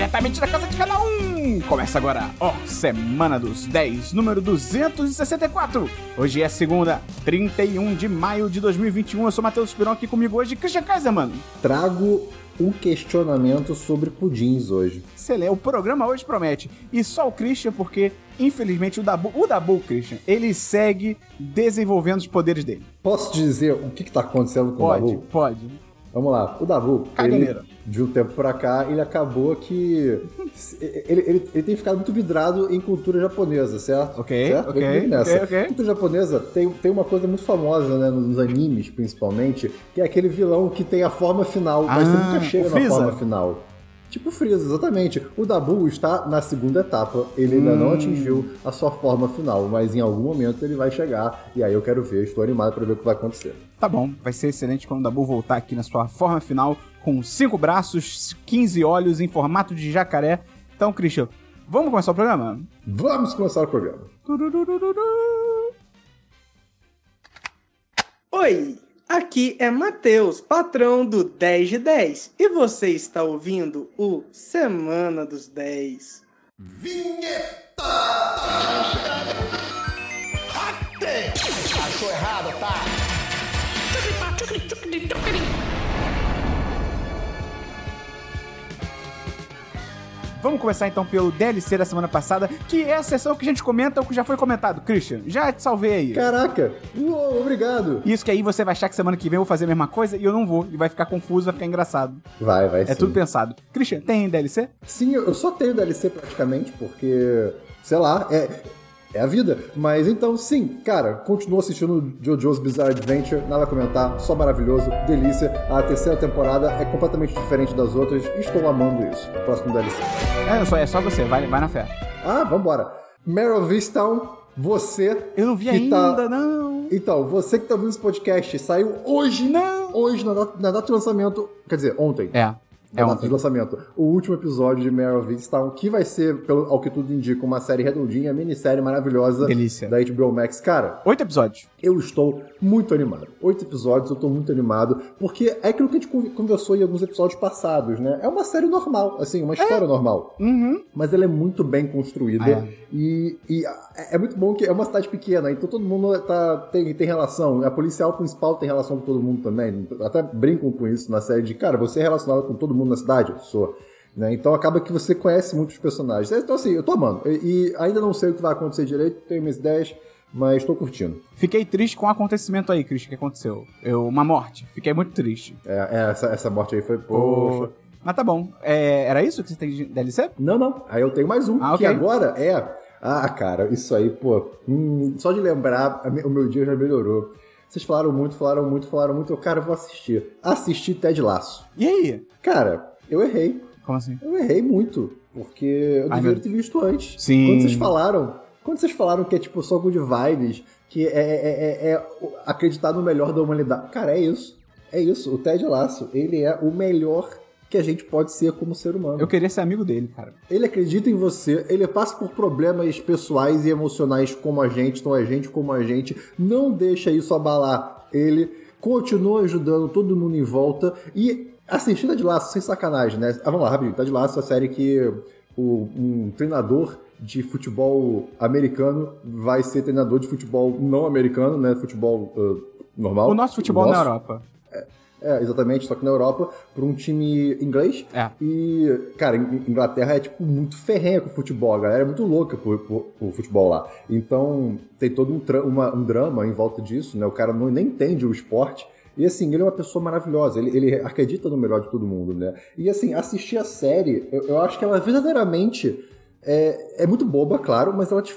diretamente da casa de cada um. Começa agora, ó, Semana dos 10, número 264. Hoje é segunda, 31 de maio de 2021. Eu sou Matheus Piron aqui comigo hoje, Christian Kaiser, mano. Trago um questionamento sobre pudins hoje. Excelente, o programa hoje promete. E só o Christian, porque infelizmente o Dabu, o Dabu, Christian, ele segue desenvolvendo os poderes dele. Posso dizer o que, está acontecendo com pode, o Dabu? Pode, pode. Vamos lá, o Dabu, ele, de um tempo pra cá, ele acabou que. Ele, ele, ele, tem ficado muito vidrado em cultura japonesa, certo? Ok, certo? ok, nessa. ok, ok. Cultura japonesa tem, tem uma coisa muito famosa, né, nos animes principalmente, que é aquele vilão que tem a forma final, mas ah, você nunca chega na forma final. Tipo Freeza, exatamente. O Dabu está na segunda etapa. Ele ainda hum. não atingiu a sua forma final, mas em algum momento ele vai chegar. E aí eu quero ver, estou animado para ver o que vai acontecer. Tá bom, vai ser excelente quando o Dabu voltar aqui na sua forma final, com cinco braços, 15 olhos em formato de jacaré. Então, Christian, vamos começar o programa? Vamos começar o programa. Oi! Aqui é Matheus, patrão do 10 de 10, e você está ouvindo o Semana dos 10. Vinheta! Achou errado, tá? Vamos começar então pelo DLC da semana passada, que é a sessão que a gente comenta o que já foi comentado. Christian, já te salvei aí. Caraca, Uou, obrigado. Isso que aí você vai achar que semana que vem eu vou fazer a mesma coisa e eu não vou. E vai ficar confuso, vai ficar engraçado. Vai, vai É sim. tudo pensado. Christian, tem DLC? Sim, eu só tenho DLC praticamente, porque, sei lá, é, é a vida. Mas então, sim, cara, continuo assistindo JoJo's Bizarre Adventure, nada a comentar, só maravilhoso, delícia. A terceira temporada é completamente diferente das outras, estou amando isso. Próximo DLC. É, só, é só você, vai, vai na fé. Ah, vambora. Mare of Easttown, você. Eu não vi que ainda, tá... não. Então, você que tá ouvindo esse podcast, saiu hoje, Não. hoje, na data, na data de lançamento. Quer dizer, ontem. É. É É ontem. de lançamento. O último episódio de Mare of Easttown, que vai ser, pelo, ao que tudo indica, uma série redondinha, minissérie maravilhosa Delícia. da HBO Max. Cara, Oito episódios. eu estou muito animado. Oito episódios, eu estou muito animado, porque é aquilo que a gente con- conversou em alguns episódios passados, né? É uma série normal, assim, uma história normal. Uhum. Mas ela é muito bem construída Ah, é. e, e é é muito bom que é uma cidade pequena, então todo mundo tá, tem, tem relação. A policial principal tem relação com todo mundo também. Até brincam com isso na série de, cara, você é relacionado com todo mundo na cidade? Sou. Né? Então acaba que você conhece muitos personagens. Então assim, eu tô amando. E, e ainda não sei o que vai acontecer direito, tenho minhas ideias, mas tô curtindo. Fiquei triste com o acontecimento aí, Christian, que aconteceu. Eu, uma morte. Fiquei muito triste. É, é, essa, essa morte aí foi, poxa. Mas tá bom. É, era isso que você tem de DLC? Não, não. Aí eu tenho mais um, Ah, que ok. agora é. Ah, cara, isso aí, pô. hum, só de lembrar, o meu dia já melhorou. Vocês falaram muito, falaram muito, falaram muito. Eu, cara, eu vou assistir. Assisti Ted Laço. E aí? Cara, eu errei. Como assim? Eu errei muito. Porque eu Ai, deveria meu- ter visto antes. Sim. Quando vocês falaram. Quando vocês falaram que é tipo só good vibes, que é, é- é- é o- acreditar no melhor da humanidade. Cara, é isso. É isso. O Ted Laço, ele é o melhor que a gente pode ser como ser humano. Eu queria ser amigo dele, cara. Ele acredita em você, ele passa por problemas pessoais e emocionais como a gente, tão a gente como a gente. Não deixa isso abalar ele. Continua ajudando todo mundo em volta. E assistindo de Laço, sem sacanagem, né? Ah, vamos lá, rapidinho. Tá de Laço a série que o- um treinador de futebol americano vai ser treinador de futebol não americano, né? Futebol ah, normal. O nosso futebol Nosso. na Europa. É, exatamente, só que na Europa, por um time inglês. É. E, cara, In- Inglaterra é, tipo, muito ferrenha com o futebol. A galera é muito louca por, por, por futebol lá. Então, tem todo um, uma- um drama em volta disso, né? O cara não, nem entende o esporte. E, assim, ele é uma pessoa maravilhosa. Ele, ele acredita no melhor de todo mundo, né? E, assim, assistir a série, eu, eu acho que ela verdadeiramente é, é muito boba, claro, mas ela, te,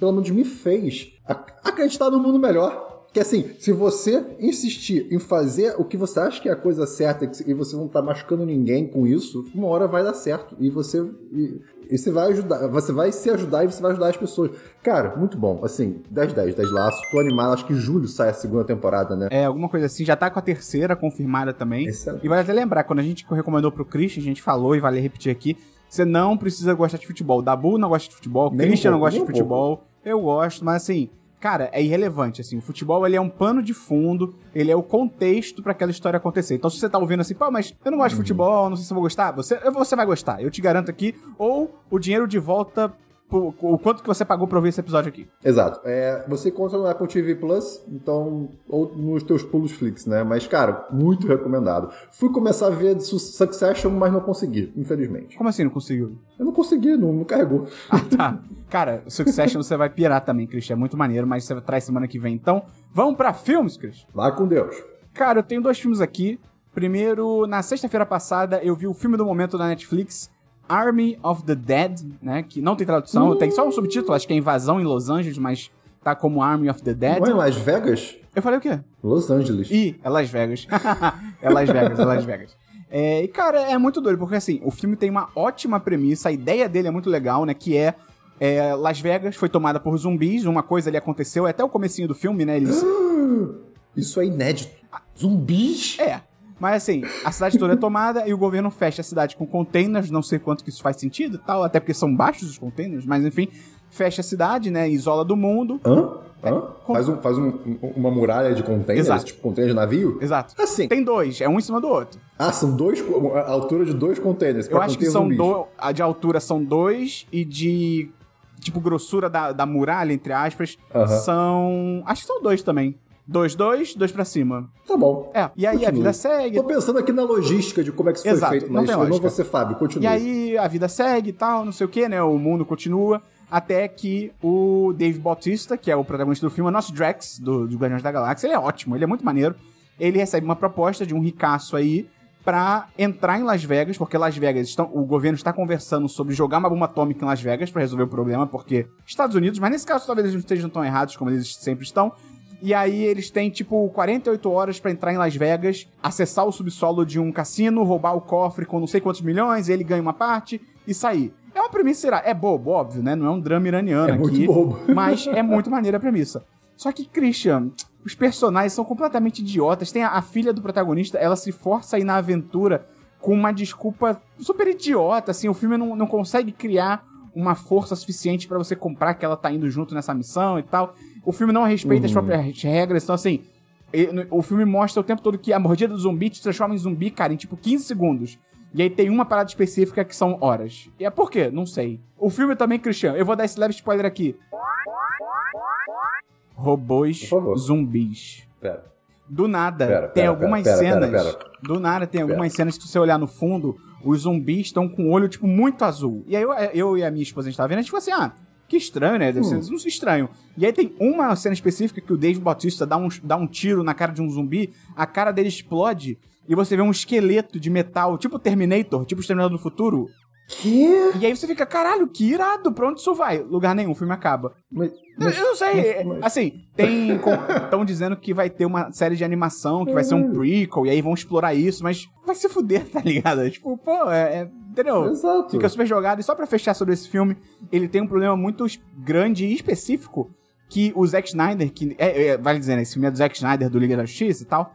pelo menos, me fez ac- acreditar no mundo melhor. Que assim, se você insistir em fazer o que você acha que é a coisa certa e você não tá machucando ninguém com isso, uma hora vai dar certo. E você. E, e você vai ajudar. Você vai se ajudar e você vai ajudar as pessoas. Cara, muito bom. Assim, 10 10, 10 laços. Tô animado. Acho que julho sai a segunda temporada, né? É, alguma coisa assim. Já tá com a terceira confirmada também. Excelente. E vale até lembrar, quando a gente recomendou pro Christian, a gente falou e vale repetir aqui. Você não precisa gostar de futebol. Dabu não gosta de futebol, Nem um Christian não pouco, gosta de um futebol. Eu gosto, mas assim, cara, é irrelevante, assim. O futebol, ele é um pano de fundo, ele é o contexto pra aquela história acontecer. Então, se você tá ouvindo assim, pô, mas eu não gosto de futebol, não sei se eu vou gostar, você, você vai gostar, eu te garanto aqui. Ou o dinheiro de volta o quanto que você pagou pra ouvir esse episódio aqui. Exato. É, você encontra no Apple TV Plus, então, ou nos teus pulos Flix, né? Mas, cara, muito recomendado. Fui começar a ver Su- Succession, mas não consegui, infelizmente. Como assim não conseguiu? Eu não consegui, não, não carregou. Ah, tá. Cara, Succession você vai pirar também, Christian. É muito maneiro, mas você traz semana que vem. Então, vamos pra filmes, Christian? Vai com Deus. Cara, eu tenho dois filmes aqui. Primeiro, na sexta-feira passada, eu vi o filme do momento da Netflix, Army of the Dead, né? Que não tem tradução, tem só um subtítulo, acho que é Invasão em Los Angeles, mas tá como Army of the Dead. Não é em Las Vegas? Eu falei o quê? Los Angeles. Ih, é Las Vegas. é Las Vegas, é Las Vegas. É, e, cara, é muito doido, porque assim, o filme tem uma ótima premissa, a ideia dele é muito legal, né? Que é, é, Las Vegas foi tomada por zumbis, uma coisa ali aconteceu, é até o comecinho do filme, né? Eles. Isso é inédito. Zumbis? É. Mas assim, a cidade toda é tomada e o governo fecha a cidade com containers, não sei quanto que isso faz sentido tal, até porque são baixos os containers, mas enfim, fecha a cidade, né? Isola do mundo. Hã? Hã? com- Faz, um, faz um- um- uma muralha de containers, Exato. tipo container de navio? Exato. Assim. Tem dois, é um em cima do outro. Ah, são dois, a altura de dois containers. Eu acho que são dois. A de altura são dois e de. Tipo, grossura da, da muralha, entre aspas, são. Acho que são dois também. Dois, dois, dois pra cima. Tá bom. É. E aí a Continue. vida segue. Tô pensando aqui na logística de como é que isso Exato, foi feito, não mas tem não vou ser Fábio, continue. E aí a vida segue e tal, não sei o que, né? O mundo continua. Até que o Dave Bautista, que é o protagonista do filme, é o nosso Drax, do, do Guardiões da Galáxia, ele é ótimo, ele é muito maneiro. Ele recebe uma proposta de um ricaço aí pra entrar em Las Vegas, porque Las Vegas estão, o governo está conversando sobre jogar uma bomba atômica em Las Vegas pra resolver o problema, porque Estados Unidos, mas nesse caso talvez eles não estejam tão errados como eles sempre estão. E aí eles têm, tipo, 48 horas pra entrar em Las Vegas, acessar o subsolo de um cassino, roubar o cofre com não sei quantos milhões, ele ganha uma parte e sair. É uma premissa, será? É bobo, óbvio, né? Não é um drama iraniano É muito aqui. bobo. Mas é muito maneira a premissa. Só que, Christian, os personagens são completamente idiotas. Tem a, a filha do protagonista, ela se força a ir na aventura com uma desculpa super idiota, assim. O filme não, não consegue criar uma força suficiente pra você comprar que ela tá indo junto nessa missão e tal. O filme não respeita as próprias regras, então assim... O filme mostra o tempo todo que a mordida do zumbi te transforma em zumbi, cara, em tipo 15 segundos. E aí tem uma parada específica que são horas. E é por quê? Não sei. O filme também, Christian, eu vou dar esse leve spoiler aqui. Robôs zumbis. Pera. Do nada, Pera, tem pera, algumas cenas. Do nada, tem algumas cenas que se você olhar no fundo, os zumbis estão com o olho, tipo, muito azul. E aí eu, eu e a minha esposa, a gente tava vendo, a gente ficou assim, ah, que estranho, né? Deve Hum. ser estranho. E aí tem uma cena específica que o Dave Bautista dá um, dá um tiro na cara de um zumbi, a cara dele explode, e você vê um esqueleto de metal, tipo Terminator, tipo Exterminador do Futuro. Que? E aí você fica, caralho, que irado, pra onde isso vai? Lugar nenhum, o filme acaba. Mas, Eu- mas- eu não sei. mas- Assim, tem. Estão dizendo que vai ter uma série de animação, que vai ser um prequel, e aí vão explorar isso, mas vai se fuder, tá ligado? Tipo, pô, é. é- entendeu? Exato. Fica super jogado. E só pra fechar sobre esse filme, ele tem um problema muito grande e específico. Que o Zack Snyder, que. É, é, vale dizer, né? Esse filme é do Zack Snyder do Liga da Justiça e tal.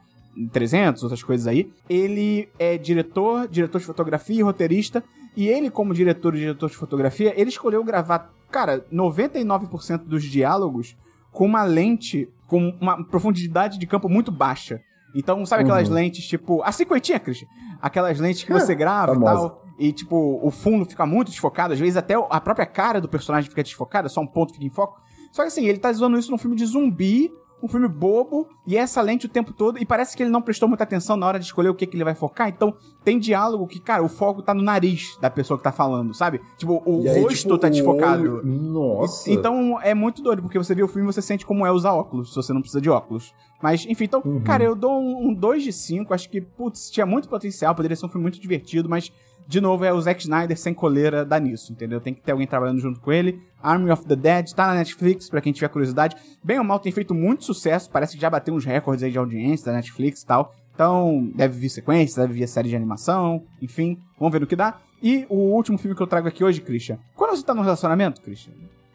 300, outras coisas aí. Ele é diretor, diretor de fotografia e roteirista. E ele, como diretor e diretor de fotografia, ele escolheu gravar, cara, 99% dos diálogos com uma lente com uma profundidade de campo muito baixa. Então, sabe aquelas Uhum. lentes, tipo. A cinquentinha, Christian? Aquelas lentes que É, você grava e tal. E, tipo, o fundo fica muito desfocado. Às vezes até a própria cara do personagem fica desfocada, só um ponto fica em foco. Só que assim, ele tá usando isso num filme de zumbi, um filme bobo, e é essa lente o tempo todo, e parece que ele não prestou muita atenção na hora de escolher o que, que ele vai focar. Então, tem diálogo que, cara, o foco tá no nariz da pessoa que tá falando, sabe? Tipo, o E aí, rosto tipo, tá desfocado. olho- Nossa. Então é muito doido, porque você vê o filme e você sente como é usar óculos, se você não precisa de óculos. Mas, enfim, então, Uhum. cara, eu dou um 2 de 5. Acho que, putz, tinha muito potencial, poderia ser um filme muito divertido, mas, de novo, é o Zack Snyder sem coleira dá nisso, entendeu? Tem que ter alguém trabalhando junto com ele. Army of the Dead tá na Netflix, pra quem tiver curiosidade. Bem ou mal, tem feito muito sucesso, parece que já bateu uns recordes aí de audiência da Netflix e tal. Então, deve vir sequência, deve vir a série de animação, enfim, vamos ver no que dá. E o último filme que eu trago aqui hoje, Christian. Quando você tá num relacionamento, Christian,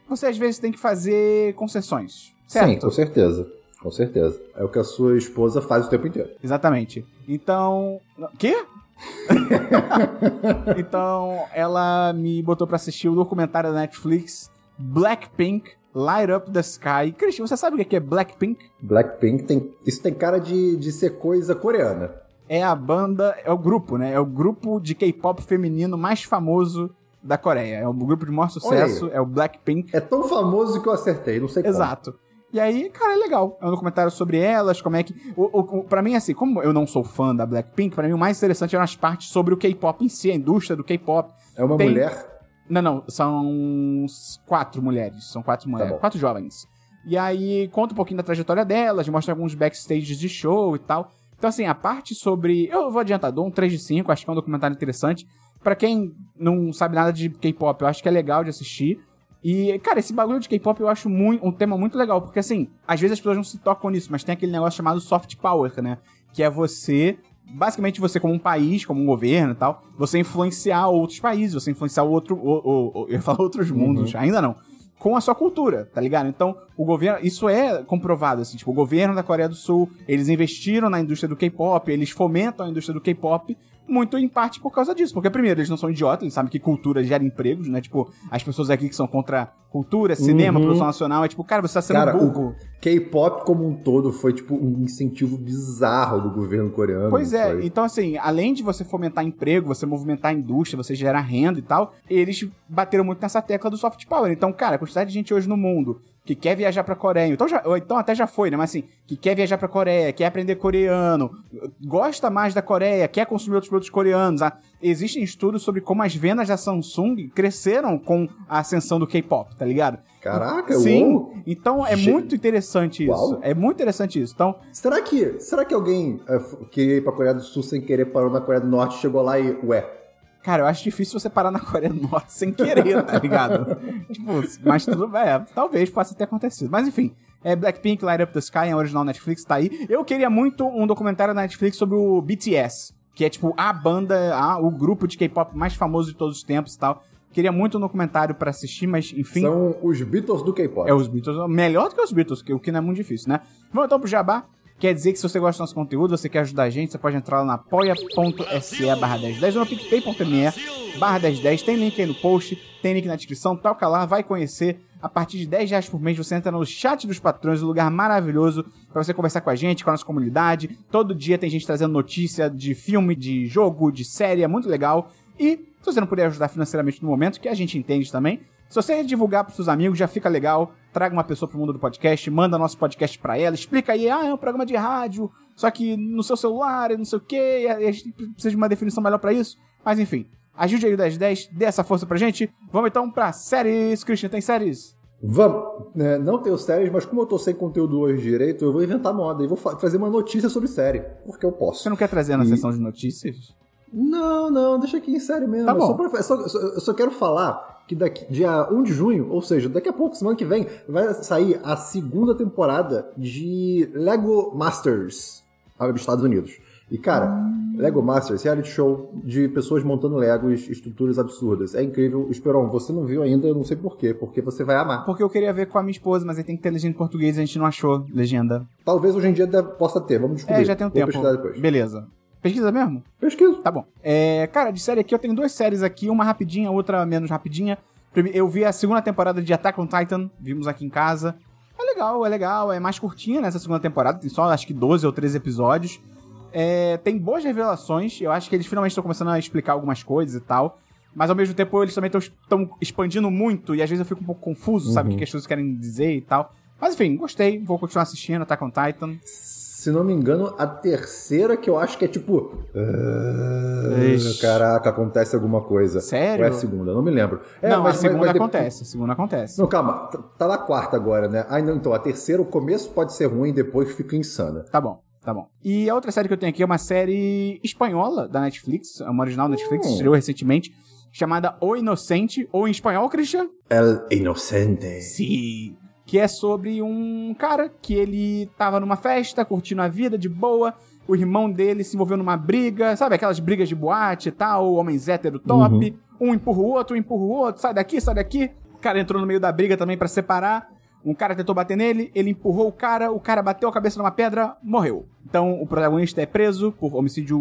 você às vezes tem que fazer concessões, certo? Sim, com certeza. Com certeza. É o que a sua esposa faz o tempo inteiro. Exatamente. Então. Quê? então, ela me botou pra assistir o documentário da Netflix Blackpink Light Up the Sky. Christian, você sabe o que é Blackpink? Blackpink tem. Isso tem cara de, de ser coisa coreana. É a banda, é o grupo, né? É o grupo de K-pop feminino mais famoso da Coreia. É o grupo de maior sucesso, é o Blackpink. É tão famoso que eu acertei, não sei como. Exato. E aí, cara, é legal. É um documentário sobre elas, como é que. O, o, o, pra mim, assim, como eu não sou fã da Blackpink, pra mim o mais interessante eram as partes sobre o K-pop em si, a indústria do K-pop. É uma Tem- mulher. Não, não, são quatro mulheres. São quatro mulheres. bom. quatro jovens. E aí conta um pouquinho da trajetória delas, mostra alguns backstages de show e tal. Então, assim, a parte sobre. Eu vou adiantar, dou um 3 de 5, acho que é um documentário interessante. Pra quem não sabe nada de K-pop, eu acho que é legal de assistir. E, cara, esse bagulho de K-pop eu acho muito, um tema muito legal, porque assim, às vezes as pessoas não se tocam nisso, mas tem aquele negócio chamado soft power, né? Que é você, basicamente você como um país, como um governo e tal, você influenciar outros países, você influenciar outro, o, o- o- eu falar outros mundos, ainda não, com a sua cultura, tá ligado? Então, o governo, isso é comprovado, assim, tipo, o governo da Coreia do Sul, eles investiram na indústria do K-pop, eles fomentam a indústria do K-pop, muito em parte por causa disso. Porque, primeiro, eles não são idiotas, eles sabem que cultura gera empregos, né? Tipo, as pessoas aqui que são contra cultura, cinema, Uhum. produção nacional, é tipo, cara, você tá sendo Cara, burro. o K-pop como um todo foi, tipo, um incentivo bizarro do governo coreano. Pois é, foi? então assim, além de você fomentar emprego, você movimentar a indústria, você gerar renda e tal, eles bateram muito nessa tecla do soft power. Então, cara, a quantidade de gente hoje no mundo que quer viajar pra Coreia, então, já, ou então até já foi, né? Mas assim, que quer viajar pra Coreia, quer aprender coreano, gosta mais da Coreia, quer consumir outros produtos coreanos. Ah, Existem estudos sobre como as vendas da Samsung cresceram com a ascensão do K-pop, tá ligado? Caraca, Sim, uou. então é muito interessante isso. Uau. É muito interessante isso. Então, Será que, será que alguém é, que ia pra Coreia do Sul sem querer parou na Coreia do Norte chegou lá e, ué, Cara, eu acho difícil você parar na Coreia do Norte sem querer, tá ligado? tipo, mas tudo bem, é, talvez possa ter acontecido. Mas enfim, é Blackpink, Light Up the Sky, é original Netflix, tá aí. Eu queria muito um documentário na Netflix sobre o BTS, que é tipo a banda, a- o grupo de K-pop mais famoso de todos os tempos e tal. Queria muito um documentário pra assistir, mas enfim. são os Beatles do K-pop? É os Beatles, melhor do que os Beatles, o que não é muito difícil, né? Vamos então pro Jabá. Quer dizer que se você gosta do nosso conteúdo, você quer ajudar a gente, você pode entrar lá na apoia.se barra 1010 ou no picpay.me barra 1010. Tem link aí no post, tem link na descrição, toca lá, vai conhecer. A partir de 10 reais por mês você entra no chat dos patrões, um lugar maravilhoso pra você conversar com a gente, com a nossa comunidade. Todo dia tem gente trazendo notícia de filme, de jogo, de série, é muito legal. E se você não puder ajudar financeiramente no momento, que a gente entende também, se você divulgar pros seus amigos, já fica legal. Traga uma pessoa pro mundo do podcast, manda nosso podcast pra ela, explica aí, ah, é um programa de rádio, só que no seu celular e não sei o quê, e a gente precisa de uma definição melhor pra isso. Mas enfim, ajude aí o 1010, dê essa força pra gente. Vamos então pra séries. Christian, tem séries? Vamos, né, não tenho séries, mas como eu tô sem conteúdo hoje direito, eu vou inventar moda e vou fa- trazer uma notícia sobre série, porque eu posso. Você não quer trazer na E- sessão de notícias? Não, não, deixa aqui em série mesmo. Tá Eu bom. Só pra- só, só- eu só quero falar que daqui, dia 1 de junho, ou seja, daqui a pouco, semana que vem, vai sair a segunda temporada de Lego Masters dos Estados Unidos. E, cara, Lego Masters, reality show de pessoas montando Legos, estruturas absurdas. É incrível. Esperon, você não viu ainda, eu não sei porquê, porque você vai amar. Porque eu queria ver com a minha esposa, mas aí tem que ter legenda em português e a gente não achou legenda. Talvez hoje em dia possa ter, vamos descobrir. É, já tem um Vou tempo. pesquisar depois. Beleza. Pesquisa mesmo? Pesquiso. Tá bom. É, cara, de série aqui eu tenho duas séries aqui, uma rapidinha, outra menos rapidinha. Eu vi a segunda temporada de Attack on Titan, vimos aqui em casa. É legal, é legal, é mais curtinha nessa segunda temporada, tem só acho que 12 ou 13 episódios. É, tem boas revelações, eu acho que eles finalmente estão começando a explicar algumas coisas e tal. Mas ao mesmo tempo eles também estão expandindo muito e às vezes eu fico um pouco confuso, sabe, o que que as pessoas querem dizer e tal. Mas enfim, gostei, vou continuar assistindo Attack on Titan. Se não me engano, a terceira que eu acho que é tipo. Ixi. Caraca, acontece alguma coisa. Sério? Ou é a segunda? Não me lembro. É, não, mas- a segunda mas- mas acontece, a segunda acontece. Não, calma. Tá- Tá na quarta agora, né? Ah, não, então a terceira, o começo pode ser ruim, depois fica insana. Tá bom, tá bom. E a outra série que eu tenho aqui é uma série espanhola da Netflix, é uma original da Netflix, Hum. estreou recentemente, chamada O Inocente, ou em espanhol, Christian? El Inocente. Sim. Que é sobre um cara que ele tava numa festa, curtindo a vida de boa, o irmão dele se envolveu numa briga, sabe aquelas brigas de boate e tal, homens hétero top, um empurra o outro, um empurra o outro, sai daqui, sai daqui. O cara entrou no meio da briga também pra separar. Um cara tentou bater nele, ele empurrou o cara, o cara bateu a cabeça numa pedra, morreu. Então o protagonista é preso por homicídio.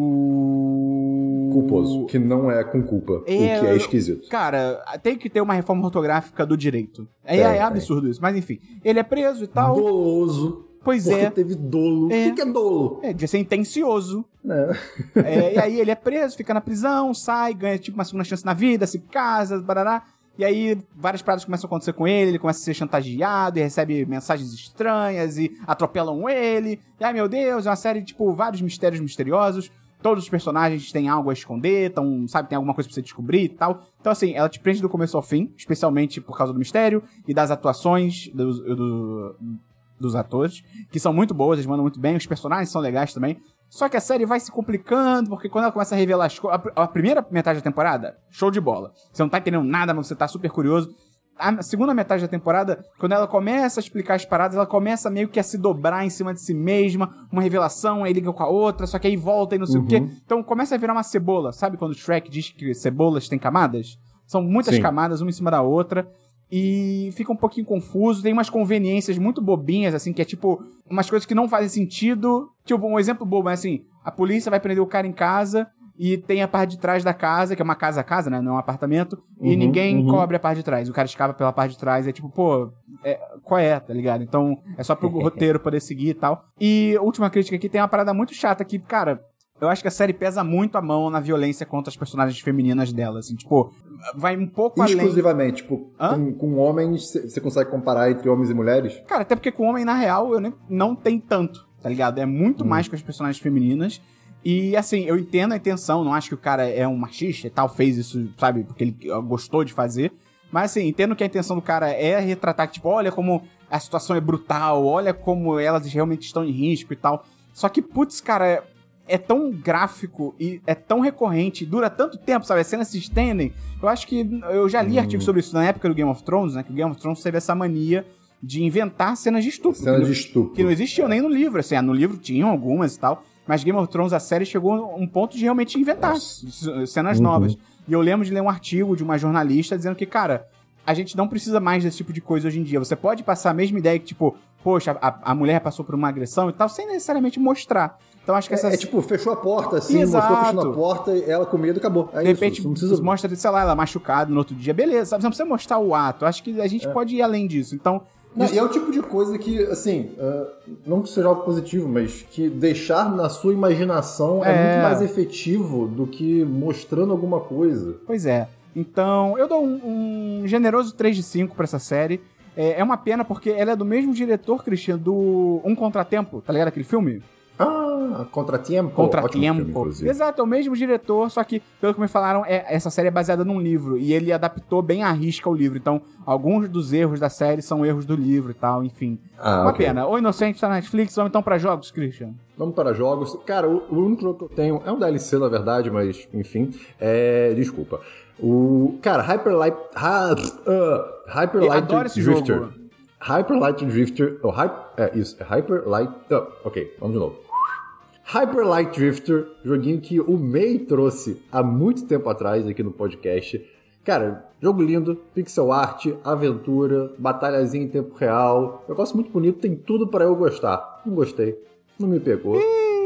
Culposo. Que não é com culpa. É, o que é esquisito. Cara, tem que ter uma reforma ortográfica do direito. É, é tem. absurdo isso, mas enfim. Ele é preso e tal. Doloso. Pois Porque é. teve dolo. É. O que, é dolo? É, de ser intencioso. Né? É, e aí ele é preso, fica na prisão, sai, ganha tipo uma segunda chance na vida, se casa, barará. E aí várias paradas começam a acontecer com ele, ele começa a ser chantageado e recebe mensagens estranhas e atropelam ele. E ai meu Deus, é uma série, tipo, vários mistérios misteriosos. Todos os personagens têm algo a esconder, tão, sabe, tem alguma coisa pra você descobrir e tal. Então, assim, ela te prende do começo ao fim, especialmente por causa do mistério e das atuações dos, do- dos atores, que são muito boas, eles mandam muito bem, os personagens são legais também. Só que a série vai se complicando, porque quando ela começa a revelar as coisas. A, a primeira metade da temporada, show de bola. Você não tá entendendo nada, mas você tá super curioso. A segunda metade da temporada, quando ela começa a explicar as paradas, ela começa meio que a se dobrar em cima de si mesma, uma revelação, aí liga com a outra, só que aí volta e não sei o quê. Então começa a virar uma cebola. Sabe quando o Shrek diz que cebolas têm camadas? São muitas Sim. camadas, uma em cima da outra. E fica um pouquinho confuso, tem umas conveniências muito bobinhas, assim, que é tipo, umas coisas que não fazem sentido. Tipo, um exemplo bobo é assim: a polícia vai prender o cara em casa e tem a parte de trás da casa, que é uma casa a casa, né? Não é um apartamento, e Uhum, ninguém uhum. cobre a parte de trás. O cara escava pela parte de trás, é tipo, pô, é, qual é, tá ligado? Então, é só pro roteiro poder seguir e tal. E última crítica aqui tem uma parada muito chata que, cara. Eu acho que a série pesa muito a mão na violência contra as personagens femininas dela, assim, tipo, vai um pouco além. Exclusivamente, tipo, Hã? com, com homens, você consegue comparar entre homens e mulheres? Cara, até porque com homem, na real, eu nem, não tem tanto, tá ligado? É muito mais com as personagens femininas. E assim, eu entendo a intenção, não acho que o cara é um machista e tal, fez isso, sabe, porque ele gostou de fazer. Mas assim, entendo que a intenção do cara é retratar que, tipo, olha como a situação é brutal, olha como elas realmente estão em risco e tal. Só que, putz, cara, é, tão gráfico e é tão recorrente, dura tanto tempo, sabe? As cenas se estendem. Eu acho que eu já li artigos sobre isso na época do Game of Thrones, né? Que o Game of Thrones teve essa mania de inventar cenas de estupro. que Cenas não- de estupro. que não existiam nem no livro, assim, ah, no livro tinham algumas e tal, mas Game of Thrones, a série, chegou a um ponto de realmente inventar Nossa. cenas Uhum. novas. E eu lembro de ler um artigo de uma jornalista dizendo que, cara, a gente não precisa mais desse tipo de coisa hoje em dia. Você pode passar a mesma ideia que, tipo, poxa, a, a mulher passou por uma agressão e tal, sem necessariamente mostrar. Então acho que essa É, é tipo, fechou a porta, assim, Exato. mostrou fechando a porta, e ela com medo, acabou. É de isso. repente, precisa... mostra, sei lá, ela machucada no outro dia, beleza, sabe? Você não precisa mostrar o ato. Acho que a gente pode ir além disso. Então, Não, e é o tipo de coisa que, assim, ah, não que seja algo positivo, mas que deixar na sua imaginação é, É. muito mais efetivo do que mostrando alguma coisa. Pois é. Então, eu dou um, um generoso 3 de 5 pra essa série. É, é uma pena porque ela é do mesmo diretor, Christian, do Um Contratempo, tá ligado aquele filme? Ah, Contratempo. Ótimo filme. Exato, é o mesmo diretor, só que, pelo que me falaram, é, essa série é baseada num livro. E ele adaptou bem à risca o livro. Então, alguns dos erros da série são erros do livro e tal, enfim. Ah, uma ok. pena. O Inocente tá na Netflix, vamos então pra jogos, Christian. Vamos para jogos. Cara, o, o único jogo que eu tenho é um DLC, na verdade, mas enfim. É. Desculpa. O. Cara, Hyper Light. Ha, uh, Hyper Light adoro esse Drifter. jogo. Hyper Light Drifter. Oh, hype, é isso. É Hyper Light. oh, ok, vamos de novo. Hyper Light Drifter, joguinho que o May trouxe há muito tempo atrás aqui no podcast. Cara, jogo lindo, pixel art, aventura, batalhazinha em tempo real. Negócio muito bonito, tem tudo para eu gostar. Não gostei, não me pegou.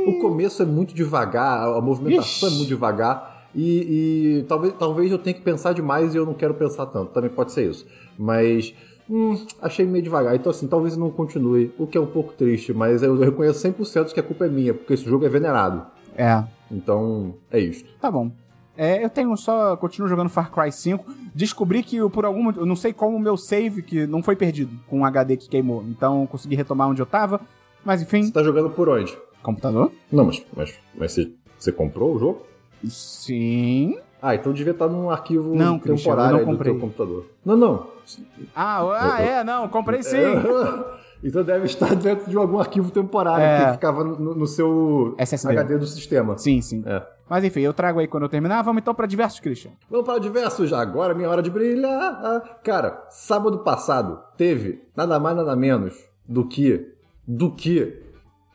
O começo é muito devagar, a movimentação Ixi. é muito devagar. E, e talvez, talvez eu tenha que pensar demais e eu não quero pensar tanto. Também pode ser isso. Mas hum, achei meio devagar. Então, assim, talvez não continue. O que é um pouco triste, mas eu reconheço 100% que a culpa é minha, porque esse jogo é venerado. É, Então, é isto. Tá bom. É, eu tenho só. Continuo jogando Far Cry 5. Descobri que eu, por algum motivo. Eu não sei como o meu save, que não foi perdido com o HD que queimou. Então consegui retomar onde eu tava. Mas enfim, Você tá jogando por onde? computador? Não, mas, mas, mas você, você comprou o jogo? Sim. Ah, então devia estar num arquivo Não, temporário não do teu computador. Não, não. Ah, ah é, não, comprei sim. então deve estar dentro de algum arquivo temporário É. que ficava no, no seu SSD. HD do sistema. Sim, sim. É. Mas enfim, eu trago aí quando eu terminar. Vamos então pra diversos, Christian. Vamos para diversos já. Agora é minha hora de brilhar. Cara, sábado passado teve nada mais nada menos do que do que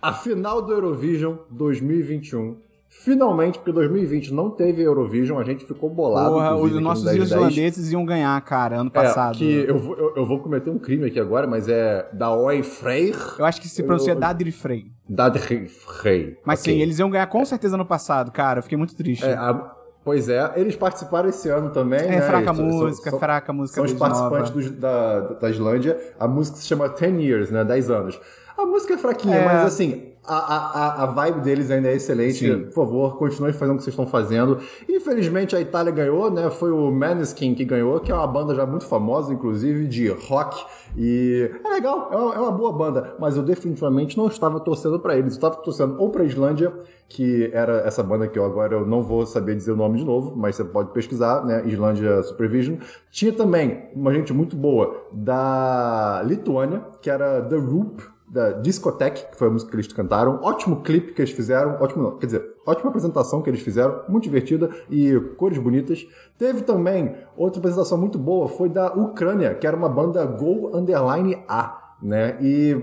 a final do Eurovision 2021, Finalmente, porque 2020 não teve Eurovision, a gente ficou bolado. Porra, os nossos 1010. islandeses iam ganhar, cara, ano passado. É, que eu vou, eu, eu vou cometer um crime aqui agora, mas é da Oi Freyr. Eu acho que se pronuncia Eu- Dadri Frey. Da Frey. Mas sim, eles iam ganhar com certeza ano passado, cara. Eu fiquei muito triste. É, a- pois é, eles participaram esse ano também. É né? fraca música, são- fraca a música São os participantes dos- da, da Islândia. A música se chama 10 Years, né? 10 anos. A música é fraquinha, É. mas assim, a, a, a- vibe deles ainda é excelente. Sim. Por favor, continuem fazendo o que vocês estão fazendo. Infelizmente, a Itália ganhou, né? Foi o Maneskin que ganhou, que é uma banda já muito famosa, inclusive, de rock. E é legal, é uma, é uma boa banda. Mas eu definitivamente não estava torcendo pra eles. Eu estava torcendo ou pra Islândia, que era essa banda que eu agora eu não vou saber dizer o nome de novo, mas você pode pesquisar, né? Islândia Supervision. Tinha também uma gente muito boa da Lituânia, que era The Roop, da Discotheque, que foi a música que eles cantaram. Ótimo clipe que eles fizeram, ótimo quer dizer, ótima apresentação que eles fizeram, muito divertida e cores bonitas. Teve também outra apresentação muito boa, foi da Ucrânia, que era uma banda Go Underline A, né? E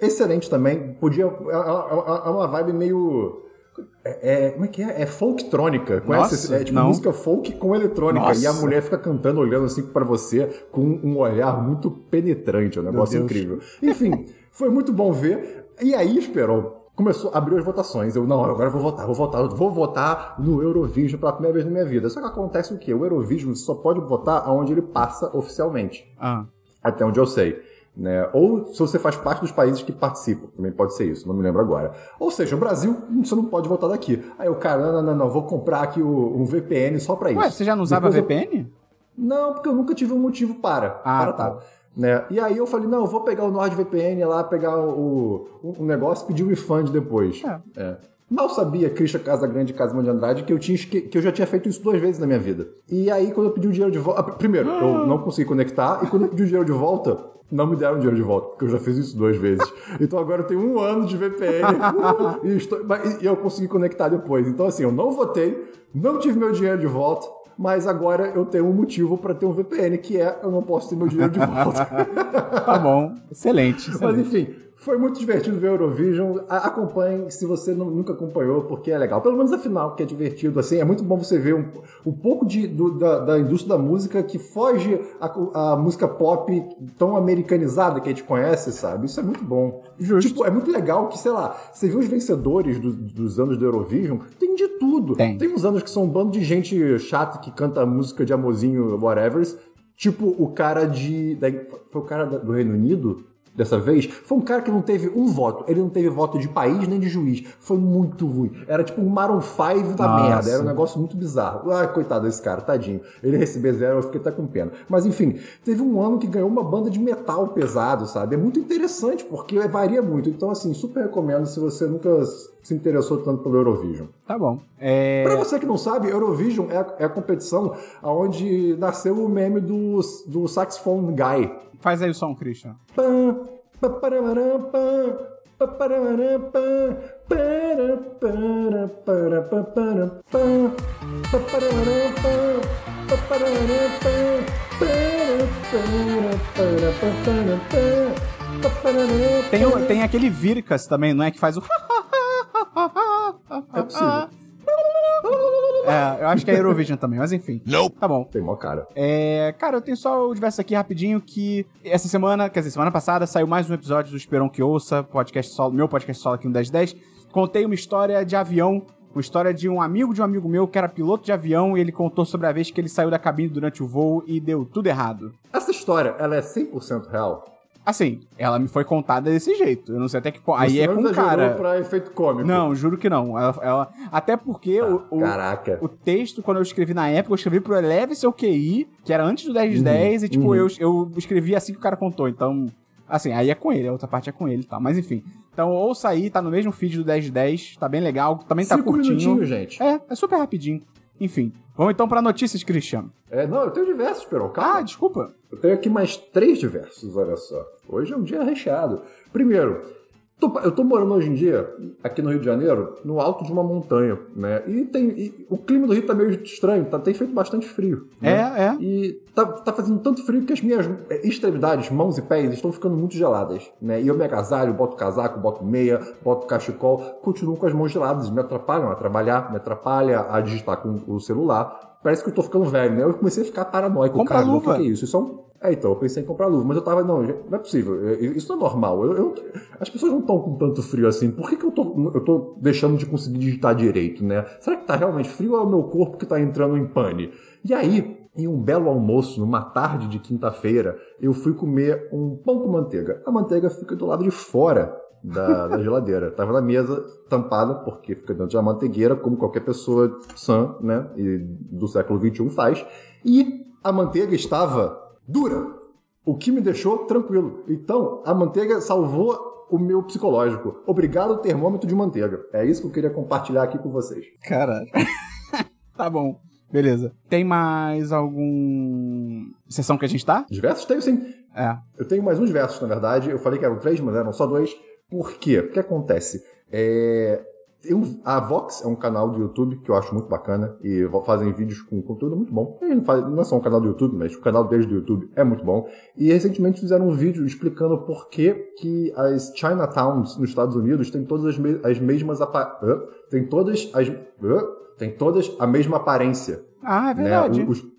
excelente também, podia, é, é- é uma vibe meio... É, é- como é que é? É folktrônica. Conhece? Nossa, é tipo não. música folk com eletrônica. Nossa. E a mulher fica cantando, olhando assim pra você com um olhar muito penetrante. É um negócio incrível. Enfim, foi muito bom ver. E aí, Esperon, começou, abriu as votações. Eu, não, agora eu vou votar, vou votar, vou votar no Eurovision pela primeira vez na minha vida. Só que acontece o quê? O Eurovision só pode votar aonde ele passa oficialmente. Ah, Até onde eu sei. Né? Ou se você faz parte dos países que participam, também pode ser isso, não me lembro agora. Ou seja, o Brasil, você não pode votar daqui. Aí o cara, não, não, não, vou comprar aqui o- um VPN só pra isso. Ué, você já não usava Depois eu- VPN? não, porque eu nunca tive um motivo para. Ah, para tá. tal. Né? E aí eu falei, não, eu vou pegar o NordVPN lá, pegar o, o, um negócio e pedir o refund depois. É. É. Mal sabia, Christian Casagrande e Casamão de Andrade, que eu, tinha, que eu já tinha feito isso duas vezes na minha vida. E aí, quando eu pedi o dinheiro de volta... Primeiro, eu não consegui conectar, e quando eu pedi o dinheiro de volta, não me deram o dinheiro de volta, porque eu já fiz isso duas vezes. Então agora eu tenho um ano de VPN, e, estou- mas- e eu consegui conectar depois. Então assim, eu não votei, não tive meu dinheiro de volta, mas agora eu tenho um motivo para ter um VPN, que é eu não posso ter meu dinheiro de volta. Tá bom. Excelente. Mas excelente. enfim, foi muito divertido ver o Eurovision. Acompanhe se você nu- nunca acompanhou, porque é legal. Pelo menos a final, que é divertido. Assim, é muito bom você ver um, um pouco de, do- da, da indústria da música que foge a, a música pop tão americanizada que a gente conhece, sabe? Isso é muito bom. Justo. Tipo, é muito legal que, sei lá, você vê os vencedores do- dos anos do Eurovision, tem de tudo. Tem. Tem uns anos que são um bando de gente chata que canta música de amorzinho, whatever. Tipo, o cara de. da- foi o cara do Reino Unido? Dessa vez, foi um cara que não teve um voto. Ele não teve voto de país nem de juiz. Foi muito ruim. Era tipo um Maroon 5 da Nossa. merda. Era um negócio muito bizarro. Ah, coitado desse cara, tadinho. Ele receber zero, eu fiquei até com pena. Mas enfim, teve um ano que ganhou uma banda de metal pesado, sabe? É muito interessante, porque varia muito. Então, assim, super recomendo se você nunca se interessou tanto pelo Eurovision. Tá bom. É... Pra você que não sabe, Eurovision é a, é a competição onde nasceu o meme do, do saxophone guy. Faz aí o som, Christian. Papararam, Tem, tem aquele Vircas também, não é? Que faz o. É possível. É, eu acho que é Eurovision também, mas enfim. Nope. Tá bom. Tem mó cara. É, cara, eu tenho só o diverso aqui rapidinho que essa semana, quer dizer, semana passada, saiu mais um episódio do Esperon que Ouça, podcast solo, meu podcast solo aqui no 1010. Contei uma história de avião, uma história de um amigo de um amigo meu que era piloto de avião e ele contou sobre a vez que ele saiu da cabine durante o voo e deu tudo errado. Essa história, ela é 100% real? Assim, ela me foi contada desse jeito. Eu não sei até que ponto. Aí é com cara. pra efeito cômico. Não, juro que não. Ela, ela- até porque o, o- Caraca. o texto, quando eu escrevi na época, eu escrevi pro Eleve Seu QI, que era antes do 10 de 10, e tipo, uhum. eu, eu escrevi assim que o cara contou. Então, assim, aí é com ele, a outra parte é com ele e tal. Mas enfim. Então, ouça aí, tá no mesmo feed do 10 de 10, tá bem legal, também tá Cinco curtinho. minutinhos, gente. É, é super rapidinho. Enfim. Vamos então pra notícias, Cristiano. É, não, eu tenho diversos, Perão. Calma. Ah, desculpa. Eu tenho aqui mais três diversos, olha só. Hoje é um dia recheado. Primeiro, eu tô morando hoje em dia, aqui no Rio de Janeiro, no alto de uma montanha, né? E tem. e o clima do Rio tá meio estranho, tá, tem feito bastante frio. É, né? é. E tá, tá fazendo tanto frio que as minhas é, extremidades, mãos e pés, estão ficando muito geladas, né? E eu me agasalho, boto casaco, boto meia, boto cachecol, continuo com as mãos geladas, me atrapalham a trabalhar, me atrapalha a digitar com o celular. Parece que eu tô ficando velho, né? Eu comecei a ficar paranoico. Compra cara, luva. O que que é isso? Isso é um... É, então, eu pensei em comprar luva, mas eu tava, não, não é possível, isso não é normal. Eu, eu- as pessoas não estão com tanto frio assim, por que, que eu, tô, eu tô deixando de conseguir digitar direito, né? Será que tá realmente frio ou é o meu corpo que tá entrando em pane? E aí, em um belo almoço, numa tarde de quinta-feira, eu fui comer um pão com manteiga. A manteiga fica do lado de fora da, da geladeira. Tava na mesa tampada, porque fica dentro de uma manteigueira, como qualquer pessoa sã, né, e do século XXI faz. E a manteiga estava dura, o que me deixou tranquilo. Então, a manteiga salvou o meu psicológico. Obrigado, termômetro de manteiga. É isso que eu queria compartilhar aqui com vocês. Caralho. tá bom. Beleza. Tem mais algum. sessão que a gente tá? Diversos tenho sim. É. Eu tenho mais uns versos, na verdade. Eu falei que eram três, mas eram só dois. Por quê? O que acontece? É, eu- a Vox é um canal do YouTube que eu acho muito bacana e fazem vídeos com conteúdo muito bom. Eles não, fazem- não é só um canal do YouTube, mas o canal deles do YouTube é muito bom. E recentemente fizeram um vídeo explicando por que, que as Chinatowns nos Estados Unidos têm todas as, me- as mesmas hã? tem todas as hã? tem todas a mesma aparência Ah, é né? verdade. O- Os,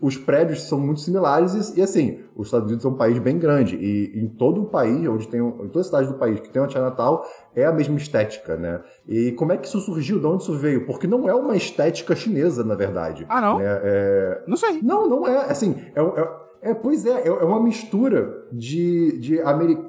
os prédios são muito similares e, e, assim, os Estados Unidos é um país bem grande e em todo o país, onde tem, em toda cidade do país que tem uma Chinatown, é a mesma estética, né? E como é que isso surgiu? De onde isso veio? Porque não é uma estética chinesa, na verdade. Ah, não? né? É, Não sei. não, não é. Assim, é, é- é, pois é, é é uma mistura de, de,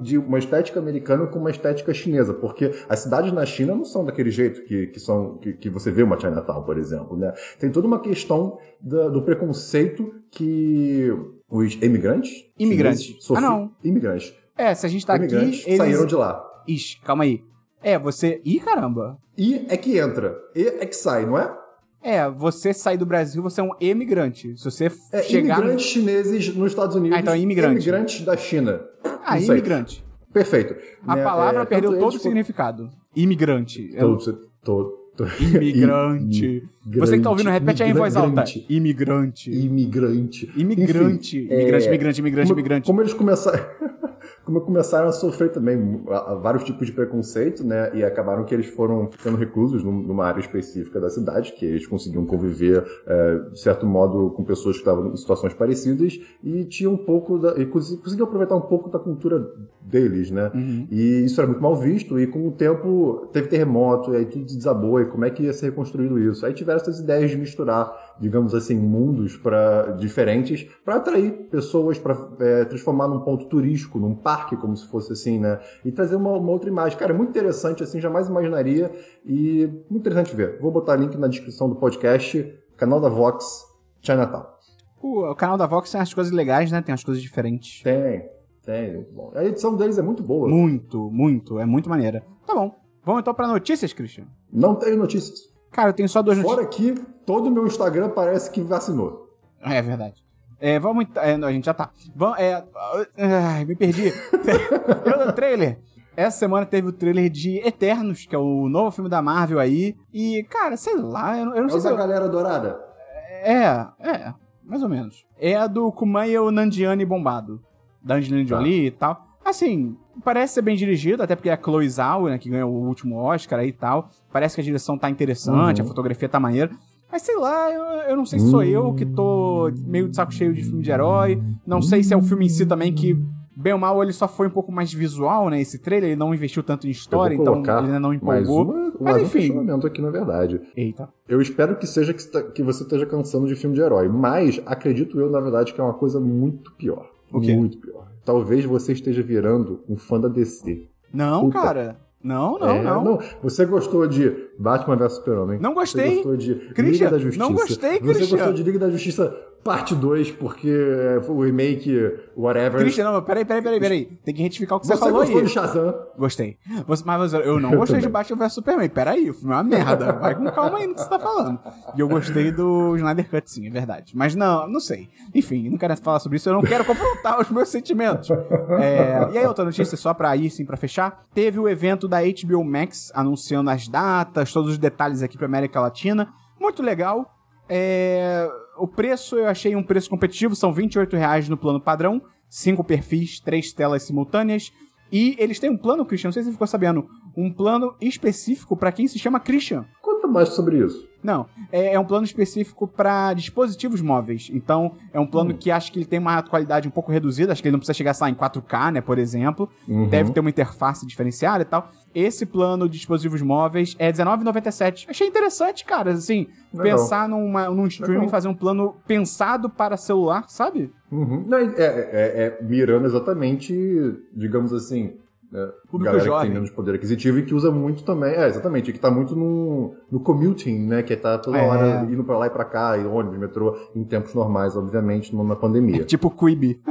de uma estética americana com uma estética chinesa, porque as cidades na China não são daquele jeito que, que, são, que, que você vê uma Chinatown, por exemplo. Né? Tem toda uma questão da- do preconceito que os imigrantes. Imigrantes. Ah, não. Imigrantes. É, se a gente tá aqui. imigrantes Eles... saíram de lá. Ixi, calma aí. É, você. Ih, caramba. E é que entra, e é que sai, não é? É, você sair do Brasil, você é um emigrante. Se você É chegar. imigrantes chineses nos Estados Unidos. Ah, então é imigrante. Imigrantes da China. Ah, Não sei. imigrante. Perfeito. A Né, palavra é, perdeu todo o eles significado. Imigrante. Eu- Todo, todo, todo. Imigrante. Você que tá ouvindo, repete aí em voz alta. Imigrante. Imigrante. Imigrante. Enfim, imigrante, é, imigrante, imigrante, como, imigrante. Como eles começaram. Como começaram a sofrer também a- a vários tipos de preconceito, né? E acabaram que eles foram ficando reclusos num- numa área específica da cidade, que eles conseguiam conviver, é, de certo modo, com pessoas que estavam em situações parecidas e tinham um pouco da. E cons- conseguiam aproveitar um pouco da cultura deles, né? Uhum. E isso era muito mal visto, e com o tempo teve terremoto, e aí tudo desabou, e como é que ia ser reconstruído isso? Aí tiveram essas ideias de misturar, digamos assim, mundos pra, diferentes para atrair pessoas, para transformar num ponto turístico, num parque, como se fosse assim, né? E trazer uma, uma outra imagem. Cara, é muito interessante, assim, jamais imaginaria, e muito interessante ver. Vou botar link na descrição do podcast, canal da Vox, Chinatown. O, o canal da Vox tem as coisas legais, né? Tem as coisas diferentes. Tem, tem, muito bom. A edição deles é muito boa. Muito, muito. É muito maneira. Tá bom. Vamos então pra notícias, Christian? Não tenho notícias. Cara, eu tenho só duas Fora notícias. que todo o meu Instagram parece que vacinou. É verdade. É, vamos. É, não, a gente já tá. Vamos, é, ai, me perdi. Pelo trailer. Essa semana teve o trailer de Eternos, que é o novo filme da Marvel aí. E, cara, sei lá, eu, não- eu não É sei se. da eu- galera dourada? É, é, mais ou menos. É a do Kumail Nanjiani bombado. Da Angelina. Jolie e tal. Assim, parece ser bem dirigido, até porque é a Chloe Zhao, né, que ganhou o último Oscar aí e tal. Parece que a direção tá interessante, Uhum. a fotografia tá maneira. Mas sei lá, eu, eu não sei se sou eu que tô meio de saco cheio de filme de herói. Não sei se é o filme em si também que, bem ou mal, ele só foi um pouco mais visual, né? Esse trailer, ele não investiu tanto em história, então ele ainda não Mais, empolgou. uma, Mas mais um enfim. questionamento aqui, na verdade. Eita. Eu espero que seja que, você esteja cansando de filme de herói, mas acredito eu, na verdade, que é uma coisa muito pior. Muito pior. Talvez você esteja virando um fã da DC. Não, Puta. cara. Não, não, É, não. Você gostou de Batman vs Super-Homem? Não gostei. Você gostou de Christian, Liga da Justiça? não gostei, Você Christian. gostou de Liga da Justiça parte 2, porque o remake, whatever. Christian, não, peraí, peraí, peraí, peraí. Tem que retificar o que você, Você falou gostou aí. de Shazam? Gostei. Você- mas eu não Eu gostei de. Batman vs Superman. Peraí, o filme é uma merda. Vai com calma aí no que você tá falando. E eu gostei do Snyder Cut, sim, é verdade. Mas não, não sei. Enfim, não quero falar sobre isso, eu não quero confrontar os meus sentimentos. É, e aí, outra notícia, só pra ir, sim, pra fechar. Teve o evento da HBO Max anunciando as datas, todos os detalhes aqui pra América Latina. Muito legal. É, o preço eu achei um preço competitivo, são 28 reais no plano padrão, cinco perfis, três telas simultâneas. E eles têm um plano, Christian, não sei se você ficou sabendo, um plano específico pra quem se chama Christian. Conta mais sobre isso. Não, é, é um plano específico para dispositivos móveis. Então, é um plano que acho que ele tem uma qualidade um pouco reduzida, acho que ele não precisa chegar lá, em 4K, né, por exemplo. Uhum. Deve ter uma interface diferenciada e tal. Esse plano de dispositivos móveis é R$19,97. Achei interessante, cara, assim, Legal. pensar numa, num streaming, Legal. fazer um plano pensado para celular, sabe? Uhum. Não, é, é- é- é mirando exatamente, digamos assim, né, Público galera que jovem. tem menos poder aquisitivo e que usa muito também. É, exatamente, que tá muito no, no commuting, né? Que tá toda É. hora indo pra lá e pra cá, e ônibus, metrô, em tempos normais, obviamente, na pandemia. Tipo Quibi.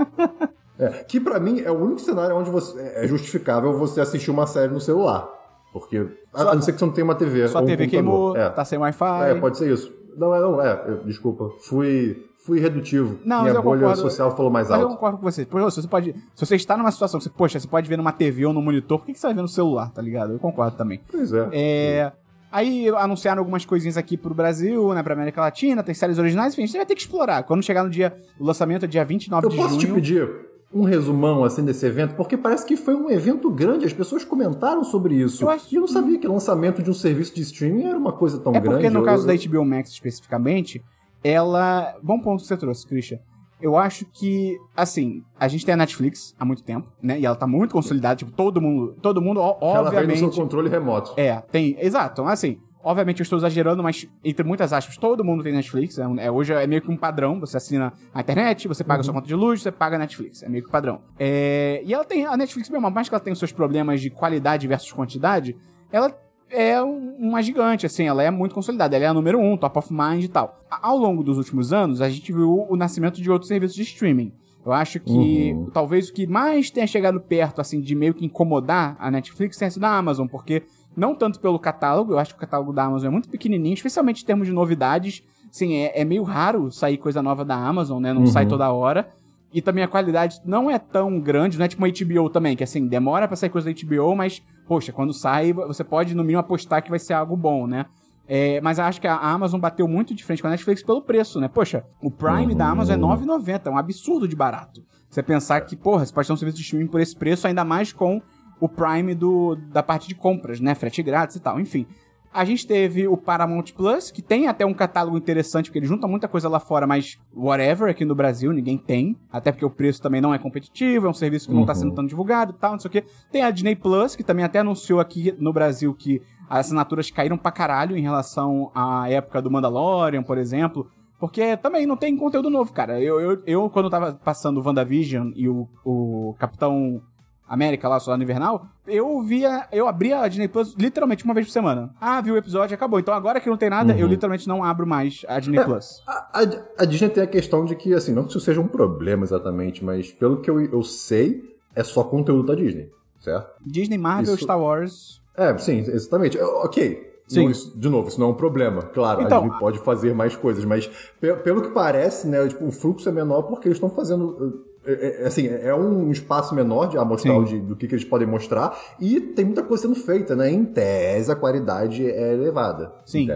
É, que pra mim é o único cenário onde você, é justificável você assistir uma série no celular. Porque, a, Só- a não ser que você não tenha uma TV. Sua um TV computador. queimou, É. tá sem Wi-Fi. É, pode ser isso. Não, é, não, é, eu- desculpa. Fui, fui redutivo. Não, Minha eu bolha concordo. social falou mais Mas eu alto. concordo com você. Se você pode. Se você está numa situação que você, poxa, você pode ver numa TV ou no monitor, por que que você vai ver no celular, tá ligado? Eu concordo também. Pois é. É. Aí anunciaram algumas coisinhas aqui pro Brasil, né, pra América Latina, tem séries originais, enfim, a gente vai ter que explorar. Quando chegar no dia. O lançamento é dia 29 Eu de posso te junho. pedir um resumão assim desse evento? Porque parece que foi um evento grande, as pessoas comentaram sobre isso. Eu acho- E eu não sabia que o lançamento de um serviço de streaming era uma coisa tão É grande. porque no Eu- caso da HBO Max especificamente, ela. Bom ponto que você trouxe, Christian. Eu acho que, assim, a gente tem a Netflix há muito tempo, né? E ela tá muito consolidada, tipo, todo mundo, todo mundo, ó- Ela vem no obviamente. seu controle remoto. É, tem. Exato. Assim, obviamente eu estou exagerando, mas entre muitas aspas, todo mundo tem Netflix. É, é- hoje é meio que um padrão. Você assina a internet, você paga a sua conta de luz, você paga a Netflix. É meio que padrão. É, e ela tem. A Netflix, mesmo, mais que ela tenha os seus problemas de qualidade versus quantidade, ela é um- uma gigante, assim, ela é muito consolidada, ela é a número um, top of mind e tal. Ao longo dos últimos anos, a gente viu o nascimento de outros serviços de streaming. Eu acho que Uhum. talvez o que mais tenha chegado perto, assim, de meio que incomodar a Netflix tenha sido a Amazon, porque não tanto pelo catálogo, eu acho que o catálogo da Amazon é muito pequenininho, especialmente em termos de novidades. Sim, é, é meio raro sair coisa nova da Amazon, né? Não Uhum. sai toda hora. E também a qualidade não é tão grande, não é tipo uma HBO também, que assim, demora pra sair coisa da HBO, mas, poxa, quando sai, você pode no mínimo apostar que vai ser algo bom, né? É, mas eu acho que a Amazon bateu muito de frente com a Netflix pelo preço, né? Poxa, o Prime da Amazon é R$ 9,90, é um absurdo de barato. Você pensar que, porra, você pode ter um serviço de streaming por esse preço, ainda mais com o Prime do, da parte de compras, né? Frete grátis e tal, enfim. A gente teve o Paramount Plus, que tem até um catálogo interessante, porque ele junta muita coisa lá fora, mas whatever, aqui no Brasil ninguém tem. Até porque o preço também não é competitivo, é um serviço que não tá Uhum. sendo tão divulgado e tal, não sei o quê. Tem a Disney Plus, que também até anunciou aqui no Brasil que as assinaturas caíram pra caralho em relação à época do Mandalorian, por exemplo. Porque também não tem conteúdo novo, cara. Eu, eu, eu quando tava passando o WandaVision e o, o Capitão América lá, Soldado Invernal, eu via, eu abria a Disney Plus literalmente uma vez por semana. Ah, vi o episódio, acabou. Então agora que não tem nada, Uhum. eu literalmente não abro mais a Disney É. Plus. A, a- a Disney tem a questão de que, assim, não que isso seja um problema exatamente, mas pelo que eu, eu sei, é só conteúdo da Disney, certo? Disney, Marvel, Isso- Star Wars. É, sim, exatamente. É, Ok. Sim. Não, isso- de novo, isso não é um problema. Claro, Então, a Disney pode fazer mais coisas, mas pe- pelo que parece, né, tipo, o fluxo é menor porque eles estão fazendo. É, é, assim, é um espaço menor de amostral de, do que, que eles podem mostrar e tem muita coisa sendo feita, né? Em tese, a qualidade é elevada. Sim.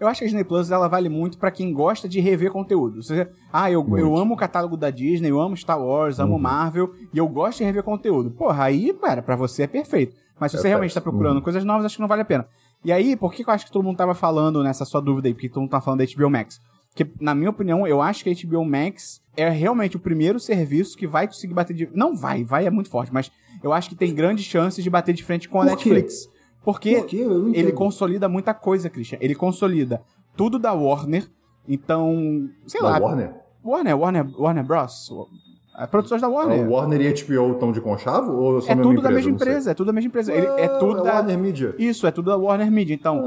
Eu acho que a Disney Plus ela vale muito pra quem gosta de rever conteúdo. Você, ah, eu, eu amo o catálogo da Disney, eu amo Star Wars, amo Uhum. Marvel e eu gosto de rever conteúdo. Porra, aí, cara, pra você é perfeito. Mas se você realmente tá procurando Uhum. coisas novas, acho que não vale a pena. E aí, por que que eu acho que todo mundo tava falando nessa sua dúvida aí? Porque todo mundo tá falando da HBO Max? Porque, na minha opinião, eu acho que a HBO Max é realmente o primeiro serviço que vai conseguir bater de. Não vai, vai é muito forte, mas eu acho que tem grandes chances de bater de frente com a Por quê? Netflix. Porque Por quê? Eu não ele consolida muita coisa, Christian. Ele consolida tudo da Warner. Então, sei Da lá. Warner? Warner, Warner, Warner Bros. A produções da Warner. Warner e HBO estão de conchavo? Ou são É tudo empresa? da mesma empresa, é tudo da mesma empresa. Ele, é tudo Ah, da. Warner Media. Isso, é tudo da Warner Media. Então,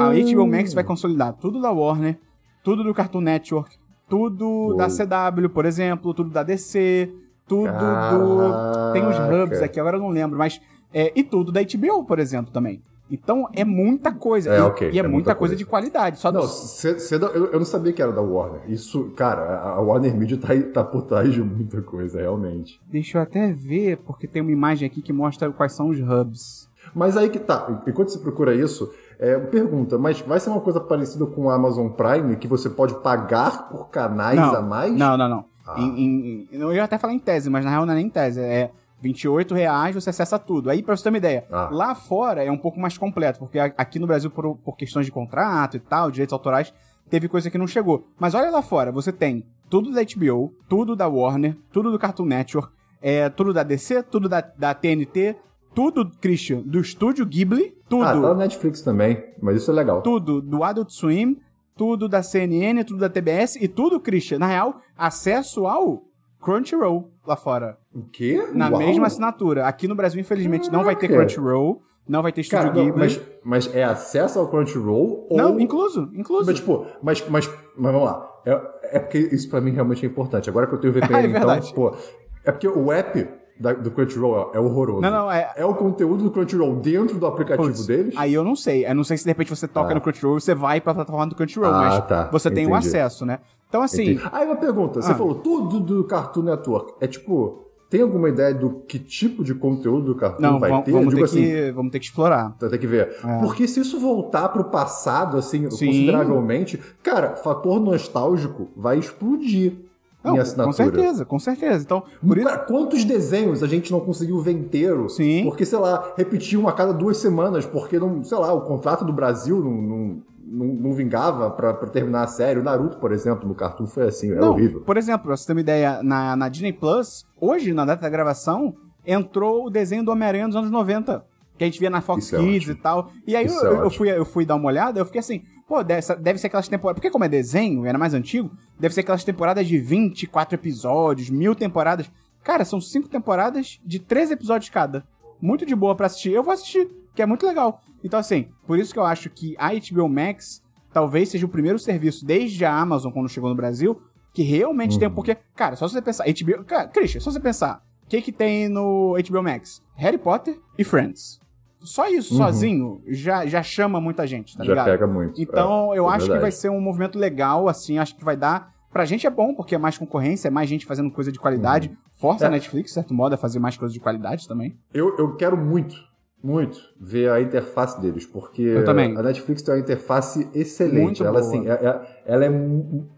a HBO Max vai consolidar tudo da Warner, tudo do Cartoon Network, tudo da CW, por exemplo, tudo da DC, tudo do. Caraca. Tem uns hubs aqui, agora eu não lembro, mas. É, e tudo da HBO, por exemplo, também. Então é muita coisa. É, e, ok, e é, é muita muita coisa, coisa. de qualidade. Só Não, do- cê- cê eu, eu não sabia que era da Warner. Isso, cara, a Warner Media tá, tá por trás de muita coisa, realmente. Deixa eu até ver, porque tem uma imagem aqui que mostra quais são os hubs. Mas aí que tá, enquanto você procura isso, é, pergunta, mas vai ser uma coisa parecida com o Amazon Prime, que você pode pagar por canais não, a mais? Não, não, não. Ah. Em- em- eu ia até falar em tese, mas na real não é nem em tese. É 28 reais, você acessa tudo. Aí, pra você ter uma ideia, Ah. lá fora é um pouco mais completo, porque aqui no Brasil, por, por questões de contrato e tal, direitos autorais, teve coisa que não chegou. Mas olha lá fora, você tem tudo da HBO, tudo da Warner, tudo do Cartoon Network, é, tudo da DC, tudo da, da TNT, tudo, Christian, do estúdio Ghibli, tudo Ah, tá na Netflix também, mas isso é legal. tudo do Adult Swim, tudo da CNN, tudo da TBS e tudo, Christian, na real, acesso ao Crunchyroll lá fora. O quê? Na Uau. mesma assinatura. Aqui no Brasil, infelizmente, não vai ter Caraca. Crunchyroll, não vai ter Estúdio Cara, Ghibli. mas, mas é acesso ao Crunchyroll ou... Não, incluso, incluso. Mas, tipo, mas, mas, mas vamos lá. É, é porque isso pra mim realmente é importante. Agora que eu tenho VPN, É verdade. então, pô. É porque o app da- do Crunchyroll é horroroso. Não, não, é... É o conteúdo do Crunchyroll dentro do aplicativo deles? Aí eu não sei. Eu não sei se de repente você toca Ah. no Crunchyroll e você vai pra plataforma do Crunchyroll, Ah, mas tá. você tem o Entendi. acesso, né? Então, assim, Entendi. Aí uma pergunta, você Ah. falou tudo do Cartoon Network. É tipo, tem alguma ideia do que tipo de conteúdo do Cartoon não, vai vamos, ter? vamos Digo ter assim, que, vamos ter que explorar. Então tem que ver. É. Porque se isso voltar pro passado, assim, Sim. consideravelmente, cara, fator nostálgico vai explodir Não, em com assinatura. certeza, com certeza. Então, por isso... Cara, quantos desenhos a gente não conseguiu ver inteiro? Sim. Porque, sei lá, repetiam a cada duas semanas, porque, não, sei lá, o contrato do Brasil não, não, não, não vingava pra, pra terminar a série. O Naruto, por exemplo, no Cartoon foi assim, era Não, horrível. Por exemplo, pra você ter uma ideia, na, na Disney Plus, hoje, na data da gravação, entrou o desenho do Homem-Aranha dos anos 90. Que a gente via na Fox Isso é Kids e ótimo. tal. E aí eu, é eu ótimo. fui, eu fui dar uma olhada, eu fiquei assim, pô, deve, deve ser aquelas temporadas. Porque como é desenho, era mais antigo, deve ser aquelas temporadas de 24 episódios, mil temporadas. Cara, são cinco temporadas de 13 episódios cada. Muito de boa pra assistir. Eu vou assistir, que é muito legal. Então, assim, por isso que eu acho que a HBO Max talvez seja o primeiro serviço desde a Amazon, quando chegou no Brasil, que realmente tem. Porque, cara, só você pensar. HBO. Cara, Christian, só você pensar. O que, que tem no HBO Max? Harry Potter e Friends. Só isso, Uhum. sozinho, já, já chama muita gente, tá Já ligado? pega muito. Então, é, eu é acho que verdade. vai ser um movimento legal, assim, acho que vai dar. Pra gente é bom, porque é mais concorrência, é mais gente fazendo coisa de qualidade. Força É. a Netflix, de certo modo, a fazer mais coisa de qualidade também. Eu, eu quero muito, muito ver a interface deles, porque Eu também. a Netflix tem uma interface excelente. Muito ela, boa. assim, é- ela, é,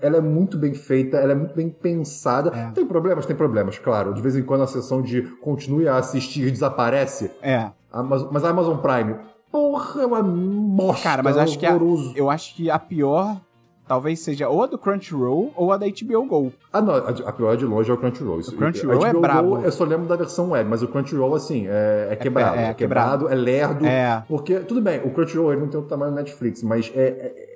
ela é muito bem feita, ela é muito bem pensada. É. Tem problemas? Tem problemas, claro. De vez em quando a sessão de continue a assistir desaparece. É. Amazon- mas a Amazon Prime, porra, é uma bosta. Cara, mas eu acho que a-. Eu acho que a pior talvez seja ou a do Crunchyroll ou a da HBO Go. Ah, não, a, pior de longe é o Crunchyroll. Isso- O Crunchyroll é brabo. Go, eu só lembro da versão web, mas o Crunchyroll, assim, é, é quebrado. é É, quebrado, é lerdo. É. Porque, tudo bem, o Crunchyroll ele não tem o tamanho do Netflix, mas é, é- é-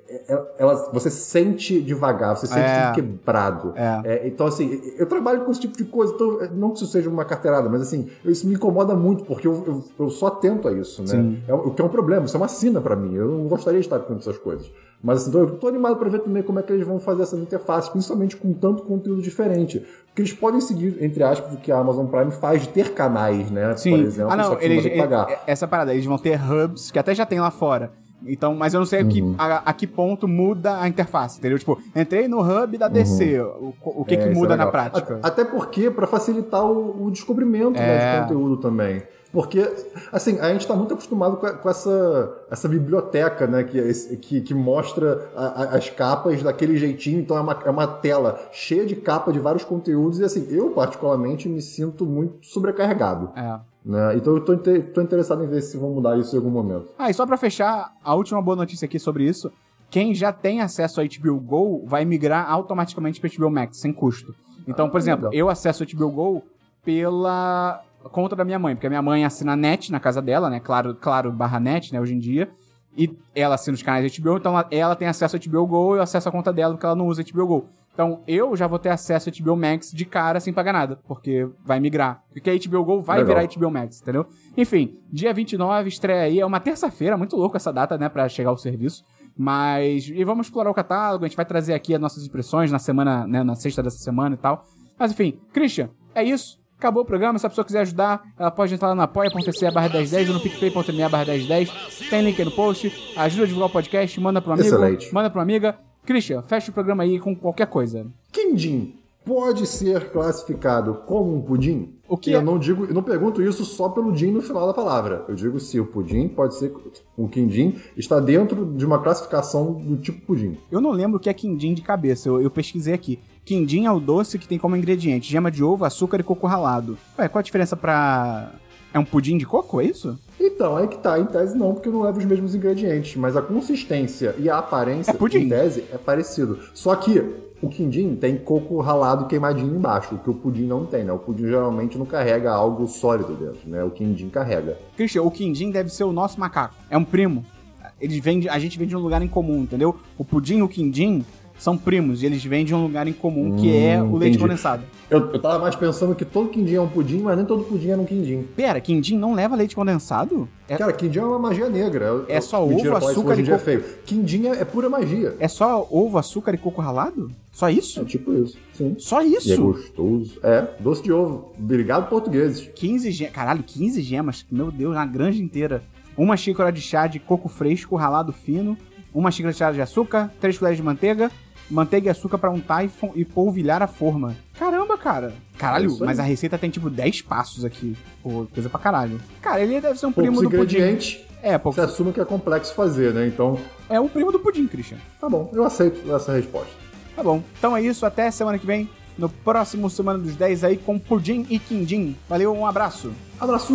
ela, você sente devagar, você sente É. tudo quebrado. É. É, então, assim, eu trabalho com esse tipo de coisa, então, não que isso seja uma carteirada, mas assim, isso me incomoda muito, porque eu, eu, eu sou atento a isso, né? É, o que é um problema, isso é uma sina pra mim. Eu não gostaria de estar com essas coisas. Mas assim, então, eu tô animado pra ver também como é que eles vão fazer essas interfaces, principalmente com tanto conteúdo diferente. Porque eles podem seguir, entre aspas, o que a Amazon Prime faz de ter canais, né? Sim. Por exemplo, ah, não, não eles, que pagar. essa parada, eles vão ter hubs que até já tem lá fora. Então, mas eu não sei a, que, Uhum. a, a que ponto muda a interface, entendeu? Tipo, entrei no hub da DC, o, o que Uhum. É, que isso muda é na prática? A- Até porque, para facilitar o, o descobrimento né, É. de conteúdo também. Porque, assim, a gente tá muito acostumado com, a- com essa, essa biblioteca, né? Que, é que, que mostra a- a- as capas daquele jeitinho. Então é uma, é uma tela cheia de capa de vários conteúdos. E assim, eu particularmente me sinto muito sobrecarregado. É. Né? Então eu tô, tô interessado em ver se vão mudar isso em algum momento. Ah, e só pra fechar, a última boa notícia aqui sobre isso, quem já tem acesso a HBO Go vai migrar automaticamente para HBO Max, sem custo. Então, Ah, por exemplo, legal. eu acesso a HBO Go pela conta da minha mãe, porque a minha mãe assina net na casa dela, né? Claro, claro, barra net, né, hoje em dia. E ela assina os canais HBO, então ela, ela tem acesso a HBO Go e eu acesso a conta dela porque ela não usa HBO Go. Então eu já vou ter acesso a HBO Max de cara sem pagar nada, porque vai migrar. Porque a HBO Go vai Legal. virar HBO Max, entendeu? Enfim, dia 29 estreia aí, é uma terça-feira, muito louco essa data, né, pra chegar o serviço. Mas. E vamos explorar o catálogo, a gente vai trazer aqui as nossas impressões na semana, né? Na sexta dessa semana e tal. Mas enfim, Christian, é isso. Acabou o programa. Se a pessoa quiser ajudar, ela pode entrar lá no apoia.se barra 1010 ou no picpay.me barra 1010. Tem link aí no post. Ajuda a divulgar o podcast, manda pro amigo. Excelente. Manda pro amiga. Christian, fecha o programa aí com qualquer coisa. Quindim pode ser classificado como um pudim? O que E é? eu não digo, eu não pergunto isso só pelo din no final da palavra. Eu digo se o pudim pode ser o quindim está dentro de uma classificação do tipo pudim. Eu não lembro o que é quindim de cabeça, eu, eu pesquisei aqui. Quindim é o doce que tem como ingrediente gema de ovo, açúcar e coco ralado. Ué, qual a diferença pra. É um pudim de coco, é isso? Então, aí que tá, em tese não, porque não leva os mesmos ingredientes, mas a consistência e a aparência, É pudim. em tese, é parecido. Só que o quindim tem coco ralado queimadinho embaixo, o que o pudim não tem, né? O pudim geralmente não carrega algo sólido dentro, né? O quindim carrega. Christian, o quindim deve ser o nosso macaco. É um primo. Eles vêm de- a gente vem de um lugar em comum, entendeu? O pudim o quindim são primos e eles vêm de um lugar em comum, que é Hum, o leite entendi. condensado. Eu, eu tava mais pensando que todo quindim é um pudim, mas nem todo pudim é um quindim. Pera, quindim não leva leite condensado? É, Cara, quindim é uma magia negra. É só ovo, isso açúcar e é coco. feio. Quindim é, é pura magia. é só ovo, açúcar e coco ralado? Só isso? É tipo isso, sim. Só E é isso? gostoso. É, doce de ovo. Obrigado, portugueses. 15 gemas. Caralho, 15 gemas. Meu Deus, na granja inteira. Uma xícara de chá de coco fresco ralado fino. Uma xícara de chá de açúcar. Três colheres de manteiga. Manteiga e açúcar pra untar e, e polvilhar a forma. Caramba, cara. É Caralho, aí. mas a receita tem tipo 10 passos aqui. Pô, coisa pra caralho. Cara, ele deve ser um primo do pudim. É, pouco. Você assume que é complexo fazer, né? Então, É o primo do pudim, Christian. tá bom. Eu aceito essa resposta. Tá bom. Então é isso. Até semana que vem. No próximo Semana dos 10 aí com pudim e quindim. Valeu, um abraço. Abraço!